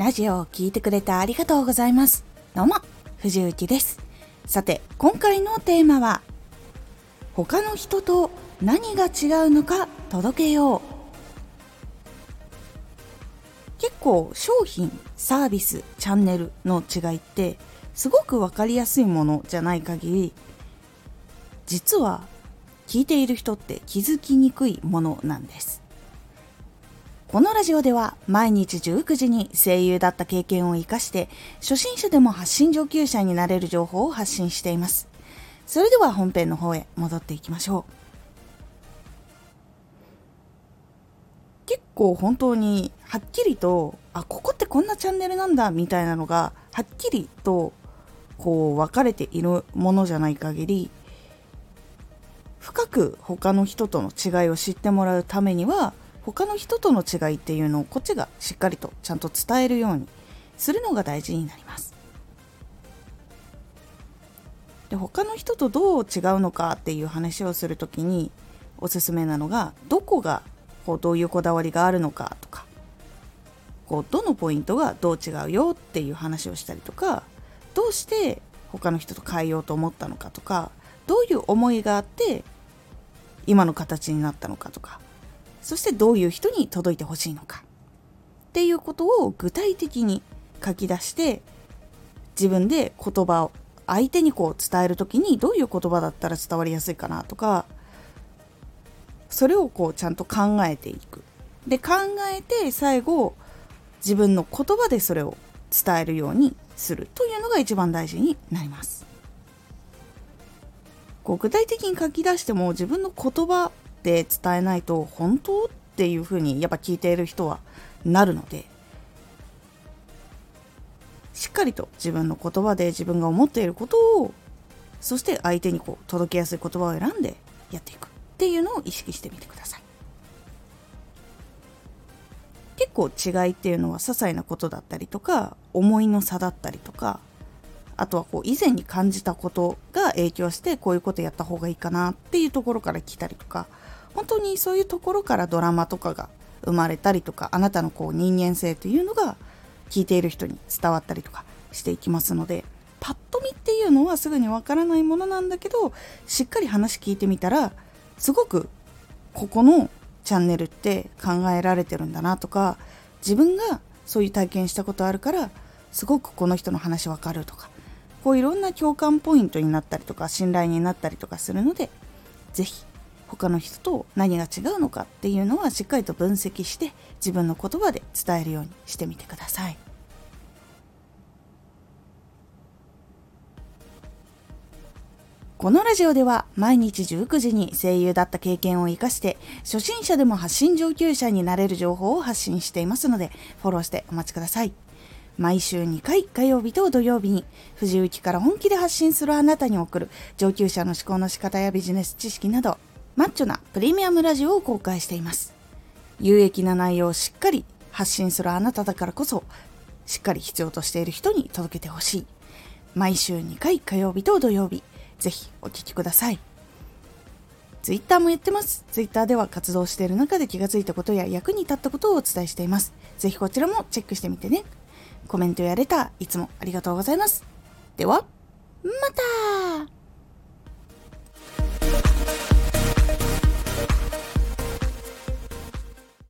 ラジオを聴いてくれてありがとうございます。どうも、藤幸です。さて、今回のテーマは、他の人と何が違うのか届けよう。結構商品、サービス、チャンネルの違いってすごくわかりやすいものじゃない限り実は聞いている人って気づきにくいものなんですこのラジオでは毎日19時に声優だった経験を生かして初心者でも発信上級者になれる情報を発信しています。それでは本編の方へ戻っていきましょう。結構本当にはっきりとあここってこんなチャンネルなんだみたいなのがはっきりとこう分かれているものじゃない限り深く他の人との違いを知ってもらうためには他の人との違いっていうのをこっちがしっかりとちゃんと伝えるようにするのが大事になります。で他の人とどう違うのかっていう話をする時におすすめなのがどこがこうどういうこだわりがあるのかとかこうどのポイントがどう違うよっていう話をしたりとかどうして他の人と変えようと思ったのかとかどういう思いがあって今の形になったのかとかそしてどういう人に届いてほしいのか。っていうことを具体的に書き出して自分で言葉を相手にこう伝える時にどういう言葉だったら伝わりやすいかなとかそれをこうちゃんと考えていく。で考えて最後自分の言葉でそれを伝えるようにするというのが一番大事になります。こう具体的に書き出しても自分の言葉で伝えないと本当っていうふうにやっぱ聞いている人はなるのでしっかりと自分の言葉で自分が思っていることをそして相手にこう届けやすい言葉を選んでやっていくっていうのを意識してみてください。結構違いっていうのは些細なことだったりとか思いの差だったりとかあとはこう以前に感じたことが影響してこういうことやった方がいいかなっていうところから来たりとか本当にそういうところからドラマとかが生まれたりとかあなたのこう人間性というのが聞いている人に伝わったりとかしていきますのでパッと見っていうのはすぐにわからないものなんだけどしっかり話聞いてみたらすごくここのチャンネルって考えられてるんだなとか自分がそういう体験したことあるからすごくこの人の話わかるとかこういろんな共感ポイントになったりとか信頼になったりとかするので是非他の人と何が違うのかっていうのはしっかりと分析して自分の言葉で伝えるようにしてみてください。このラジオでは毎日19時に声優だった経験を活かして初心者でも発信上級者になれる情報を発信していますのでフォローしてお待ちください。毎週2回火曜日と土曜日に藤雪から本気で発信するあなたに送る上級者の思考の仕方やビジネス知識などマッチョなプレミアムラジオを公開しています。有益な内容をしっかり発信するあなただからこそしっかり必要としている人に届けてほしい。毎週2回火曜日と土曜日、ぜひお聴きください。ツイッターもやってます。ツイッターでは活動している中で気がついたことや役に立ったことをお伝えしています。ぜひこちらもチェックしてみてね。コメントやレター、いつもありがとうございます。では、また